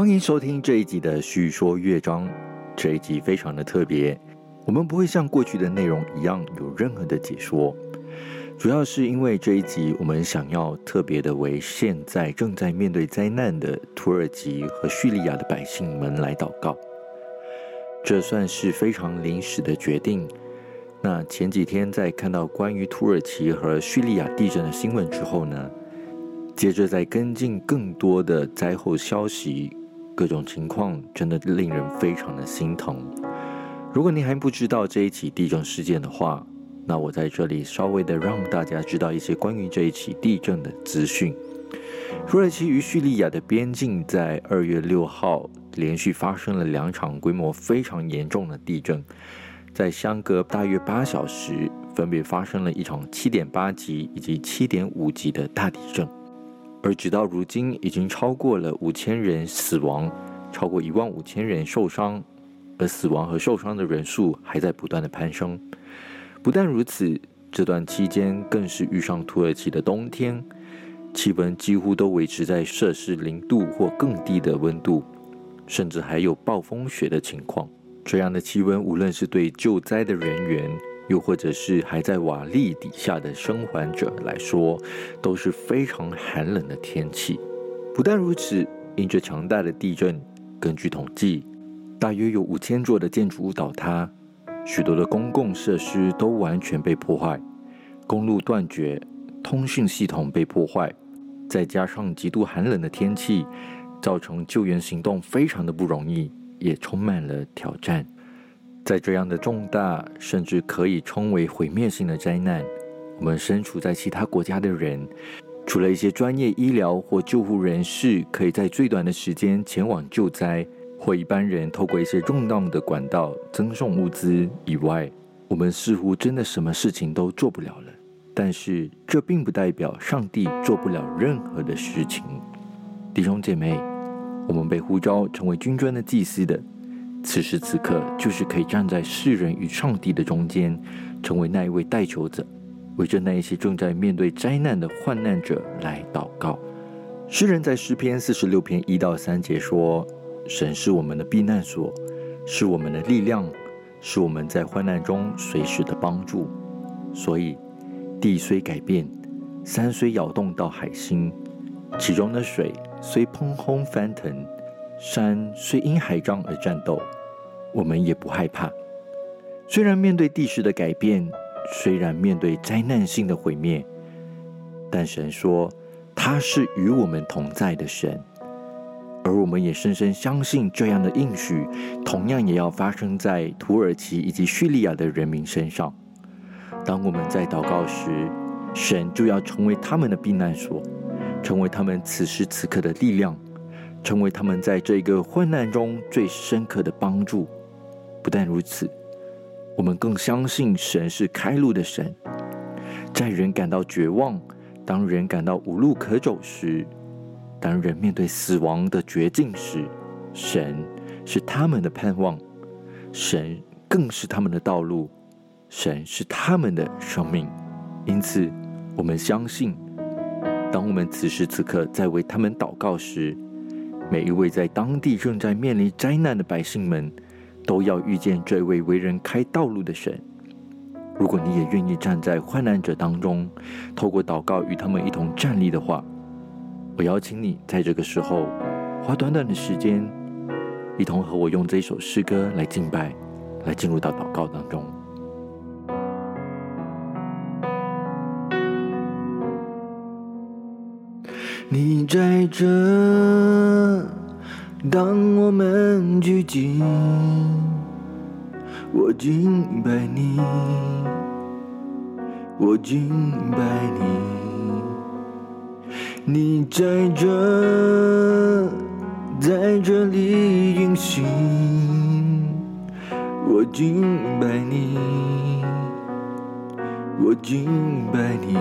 欢迎收听这一集的叙说乐章。这一集非常的特别，我们不会像过去的内容一样有任何的解说，主要是因为这一集我们想要特别的为现在正在面对灾难的土耳其和叙利亚的百姓们来祷告。这算是非常临时的决定。那前几天在看到关于土耳其和叙利亚地震的新闻之后呢，接着在跟进更多的灾后消息。各种情况真的令人非常的心疼。如果您还不知道这一起地震事件的话，那我在这里稍微的让大家知道一些关于这一起地震的资讯。土耳其与叙利亚的边境在二月六号连续发生了两场规模非常严重的地震，在相隔大约八小时，分别发生了一场七点八级以及七点五级的大地震。而直到如今，已经超过了五千人死亡，超过一万五千人受伤，而死亡和受伤的人数还在不断的攀升。不但如此，这段期间更是遇上土耳其的冬天，气温几乎都维持在摄氏零度或更低的温度，甚至还有暴风雪的情况。这样的气温，无论是对救灾的人员，又或者是还在瓦砾底下的生还者来说，都是非常寒冷的天气。不但如此，因着强大的地震，根据统计，大约有五千座的建筑物倒塌，许多的公共设施都完全被破坏，公路断绝，通讯系统被破坏，再加上极度寒冷的天气，造成救援行动非常的不容易，也充满了挑战。在这样的重大，甚至可以称为毁灭性的灾难，我们身处在其他国家的人，除了一些专业医疗或救护人士可以在最短的时间前往救灾，或一般人透过一些重要的管道赠送物资以外，我们似乎真的什么事情都做不了了。但是这并不代表上帝做不了任何的事情，弟兄姐妹，我们被呼召成为军尊的祭司的。此时此刻，就是可以站在世人与上帝的中间，成为那一位代求者，为着那一些正在面对灾难的患难者来祷告。诗人在诗篇四十六篇一到三节说：“神是我们的避难所，是我们的力量，是我们在患难中随时的帮助。所以，地虽改变，山虽摇动到海心，其中的水虽砰轰翻腾。”山虽因海涨而战斗，我们也不害怕。虽然面对地势的改变，虽然面对灾难性的毁灭，但神说他是与我们同在的神，而我们也深深相信这样的应许，同样也要发生在土耳其以及叙利亚的人民身上。当我们在祷告时，神就要成为他们的避难所，成为他们此时此刻的力量。成为他们在这个患难中最深刻的帮助。不但如此，我们更相信神是开路的神。在人感到绝望，当人感到无路可走时，当人面对死亡的绝境时，神是他们的盼望，神更是他们的道路，神是他们的生命。因此，我们相信，当我们此时此刻在为他们祷告时，每一位在当地正在面临灾难的百姓们，都要遇见这位为人开道路的神。如果你也愿意站在患难者当中，透过祷告与他们一同站立的话，我邀请你在这个时候花短短的时间，一同和我用这首诗歌来敬拜，来进入到祷告当中。你在这，当我们聚集，我敬拜你，我敬拜你。你在这，在这里运行，我敬拜你，我敬拜你。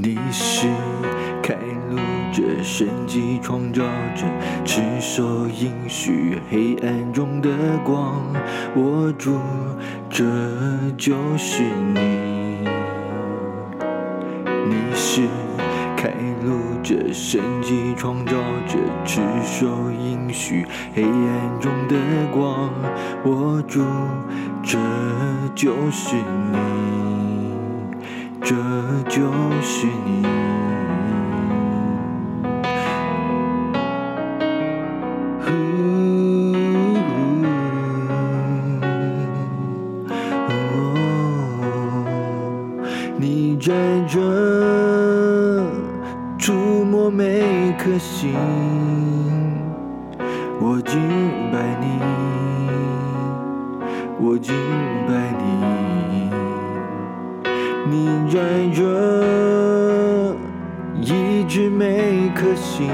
你是开路者，神迹创造者，赤手应许黑暗中的光。我主，这就是你。你是开路者神迹，创造者赤手应许黑暗中的光。我主，这就是你，这就是你，哦，你在这触摸每颗心，我敬拜你，我敬拜你。你在这一直每颗心，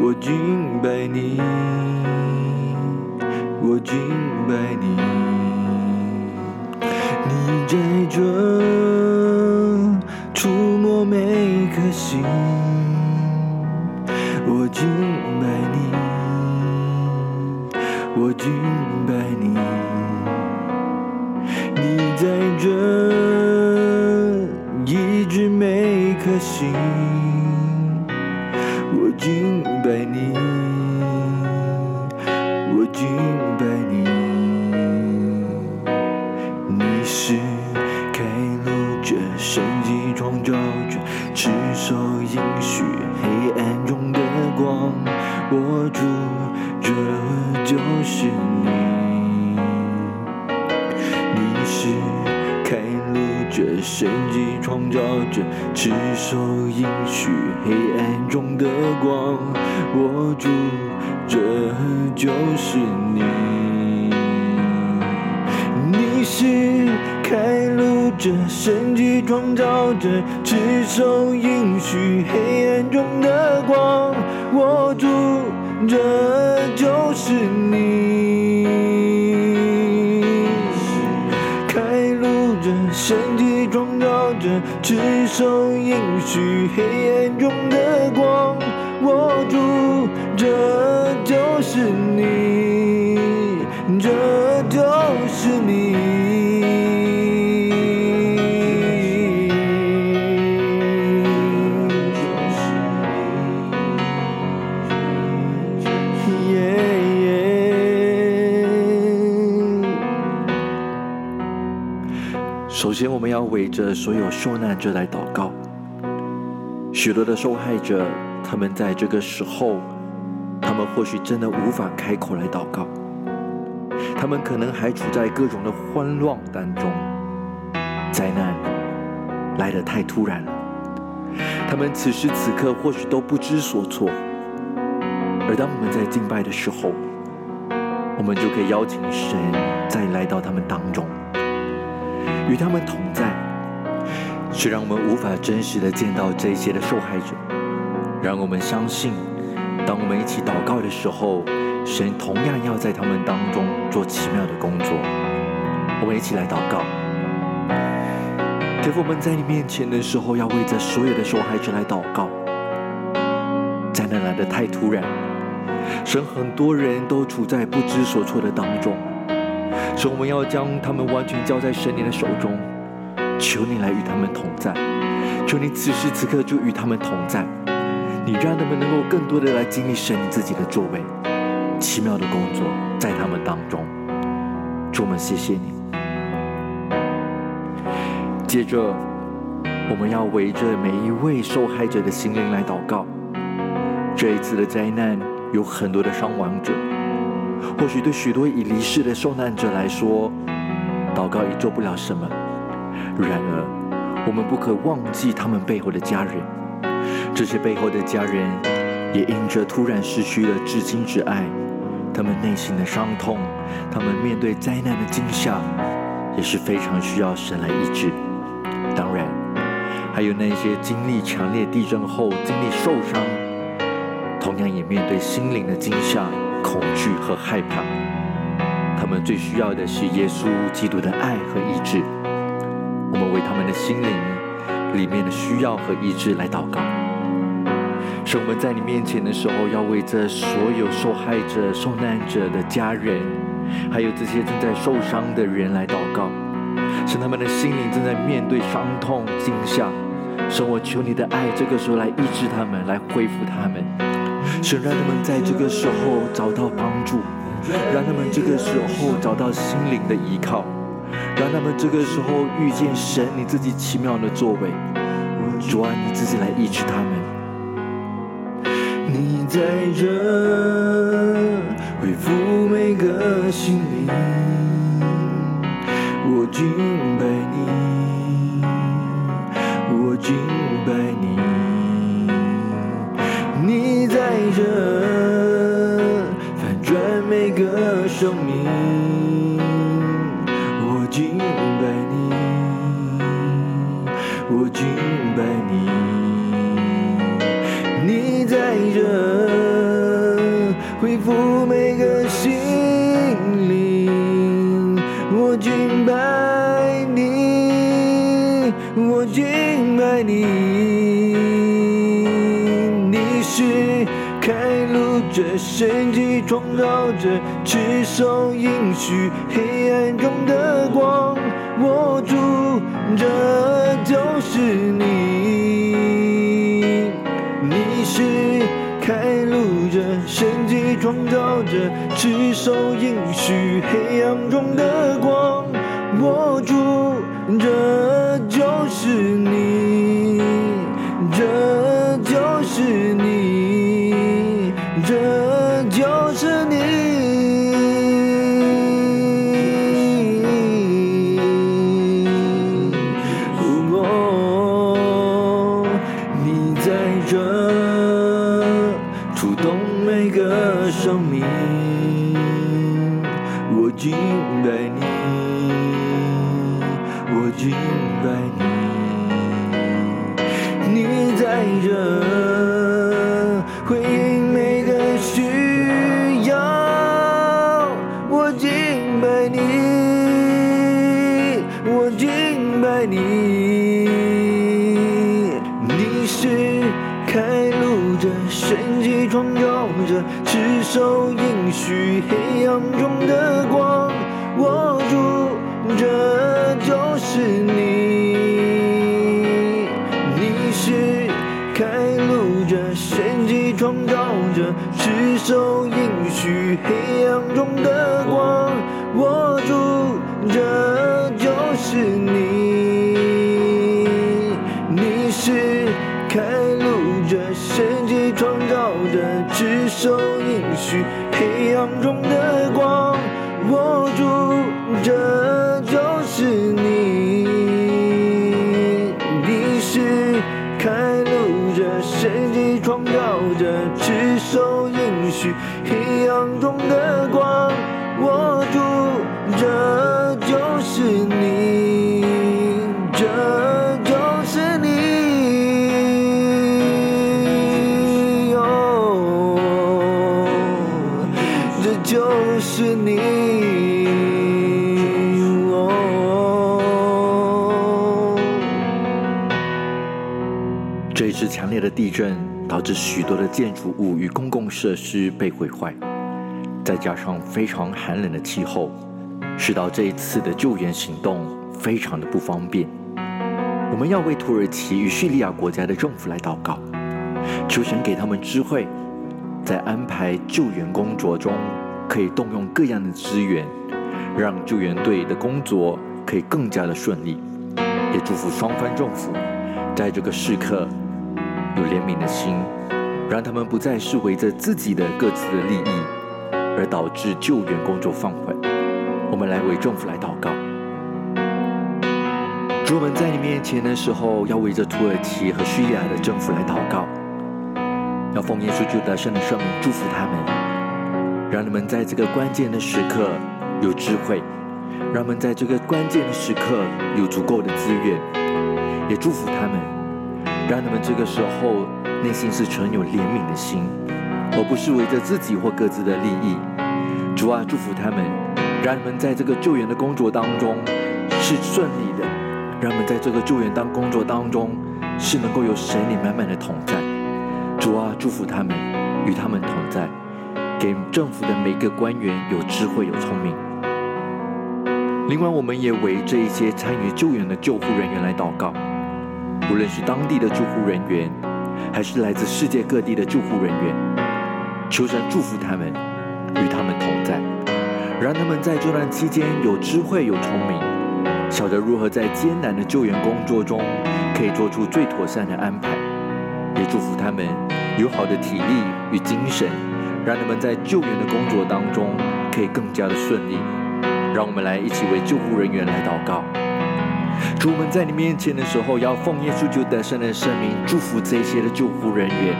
我敬拜你，我敬拜你，你在这触摸每颗心。我敬拜你，我敬路者，神迹创造者，赤手应许黑暗中的光。握住，这就是你。你是开路者，神迹创造者，赤手应许黑暗中的光。握住，这就是你。执，手应许黑暗中的光。握住，这就是着所有受难者来祷告。许多的受害者，他们在这个时候，他们或许真的无法开口来祷告。他们可能还处在各种的慌乱当中，灾难来得太突然了。他们此时此刻或许都不知所措。而当我们在敬拜的时候，我们就可以邀请神再来到他们当中。与他们同在，虽然我们无法真实的见到这些的受害者，让我们相信，当我们一起祷告的时候，神同样要在他们当中做奇妙的工作。我们一起来祷告，天父，我们在你面前的时候，要为这所有的受害者来祷告。灾难来的太突然，神很多人都处在不知所措的当中。所以我们要将他们完全交在神你的手中，求你来与他们同在，求你此时此刻就与他们同在，你让他们能够更多的来经历神自己的作为，奇妙的工作在他们当中。主我们谢谢你。接着，我们要围着每一位受害者的心灵来祷告。这一次的灾难有很多的伤亡者。或许对许多已离世的受难者来说，祷告已做不了什么。然而，我们不可忘记他们背后的家人。这些背后的家人也因着突然失去了至亲之爱，他们内心的伤痛，他们面对灾难的惊吓，也是非常需要神来医治。当然，还有那些经历强烈地震后经历受伤，同样也面对心灵的惊吓。恐惧和害怕，他们最需要的是耶稣基督的爱和医治。为他们的心灵里面的需要和医治来祷告。是我们在你面前的时候，要为这所有受害者、受难者的家人，还有这些正在受伤的人来祷告。是他们的心灵正在面对伤痛、惊吓，神，我求你的爱，这个时候来医治他们，来恢复他们。神，让他们在这个时候找到帮助，让他们这个时候找到心灵的依靠，让他们这个时候遇见神你自己奇妙的作为。主啊，你自己来医治他们。你在这恢复每个心灵，我敬拜你，我敬拜你。你在这反转每个生命，这，神迹创造者，赤手应许黑暗中的光，我主，这就是你。你是开路者，神迹创造者，赤手应许黑暗中的光，我主，这就是你，开路者，神迹创造者，赤手应许黑暗中的光，握住，这就是你。你是开路者，神迹创造者，赤手应许黑暗中的光，握住，这就是你。赤手应许黑暗中的这一次强烈的地震导致许多的建筑物与公共设施被毁坏，再加上非常寒冷的气候，使到这一次的救援行动非常的不方便。我们要为土耳其与叙利亚国家的政府来祷告，求神给他们智慧，在安排救援工作中可以动用各样的资源，让救援队的工作可以更加的顺利。也祝福双方政府在这个时刻有怜悯的心，让他们不再是围着自己的各自的利益，而导致救援工作放缓。我们来为政府来祷告。主，我们在你面前的时候，要围着土耳其和叙利亚的政府来祷告，要奉耶稣基督的圣的圣名祝福他们，让他们在这个关键的时刻有智慧，让他们在这个关键的时刻有足够的资源，也祝福他们，让他们这个时候内心是存有怜悯的心，而不是围着自己或各自的利益。主啊，祝福他们，让他们在这个救援的工作当中是顺利的，让他们在这个救援当工作当中是能够有神你满满的同在。主啊，祝福他们，与他们同在，给政府的每个官员有智慧、有聪明。另外，我们也为这一些参与救援的救护人员来祷告，无论是当地的救护人员，还是来自世界各地的救护人员，求神祝福他们，与他们同在，让他们在这段期间有智慧、有聪明，晓得如何在艰难的救援工作中，可以做出最妥善的安排。也祝福他们有好的体力与精神，让他们在救援的工作当中可以更加的顺利。让我们来一起为救护人员来祷告。主，我们在你面前的时候，要奉耶稣救得胜的圣名，祝福这些的救护人员，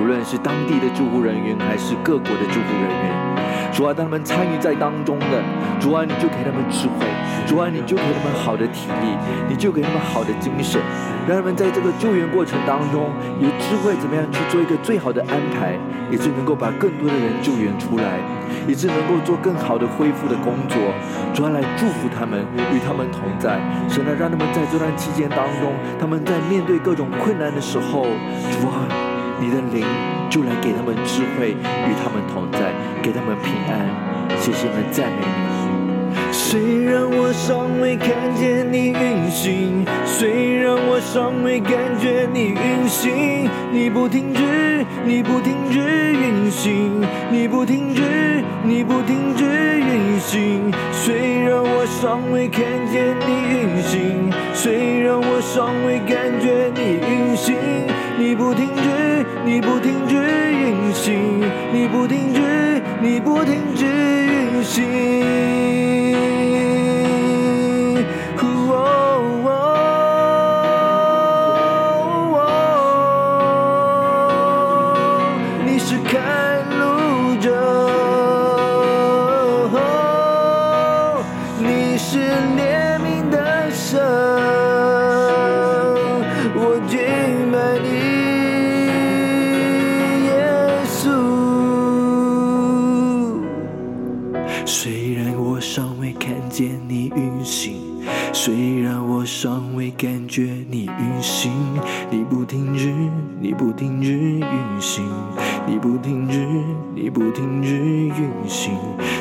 无论是当地的救护人员，还是各国的救护人员。主啊，他们参与在当中的，主啊，你就给他们智慧，主啊，你就给他们好的体力，你就给他们好的精神，让他们在这个救援过程当中有智慧，怎么样去做一个最好的安排，也是能够把更多的人救援出来，也是能够做更好的恢复的工作。主啊，来祝福他们，与他们同在，神啊，让他们在这段期间当中，他们在面对各种困难的时候，主啊，你的灵就来给他们智慧，与他们同在。给他们平安，谢谢们赞美你。虽然我尚未看见你运行，虽然我尚未感觉你运行，你不停止，你不停止运行，你不停止，你不停止运行。虽然我尚未看见你运行，虽然我尚未感觉你运行，你不停止，你不停止运行，你不停止。你不停止运行，你运行，你不停止，你不停止运行，你不停止，你不停止运行。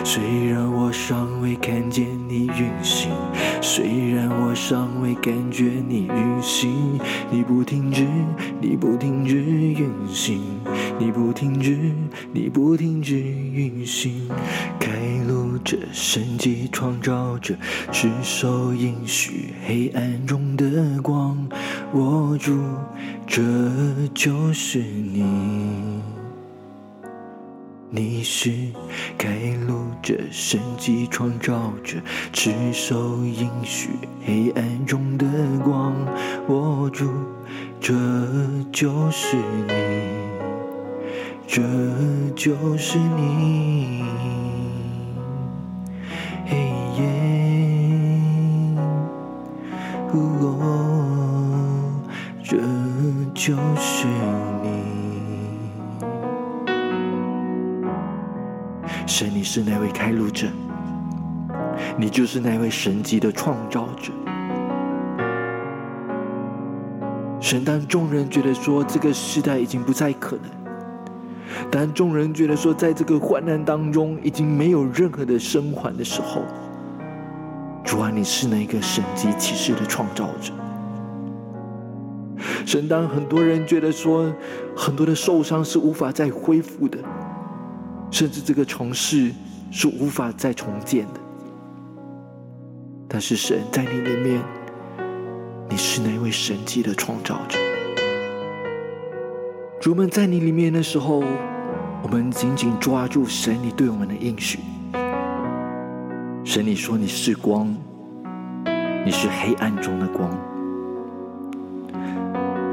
虽然我尚未看见你运行，虽然我尚未感觉你运行，你不停止，你不停止运行，你不停止，你不停止运行。开这，神迹创造者，是手应许，黑暗中的光，握住，这就是你。你是开路者，神迹创造者，持守应许，黑暗中的光，握住，这就是你，这就是你，哦，这就是你。神，你是那位开路者，你就是那位神迹的创造者。神，当众人觉得说这个时代已经不再可能，当众人觉得说在这个患难当中已经没有任何的生还的时候，主啊，你是那个神迹启示的创造者。神，当很多人觉得说很多的受伤是无法再恢复的。甚至这个城市是无法再重建的，但是神在你里面，你是那位神迹的创造者。主们在你里面的时候，我们紧紧抓住神你对我们的应许。神你说你是光，你是黑暗中的光。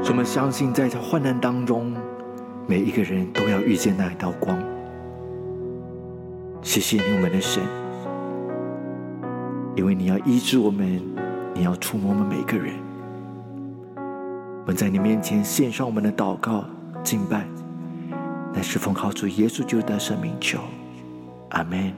我们相信在这患难当中，每一个人都要遇见那一道光。谢谢你，我们的神，因为你要医治我们，你要触摸我们每个人。我们在你面前献上我们的祷告、敬拜，乃是奉靠主耶稣基督的生命求，阿门。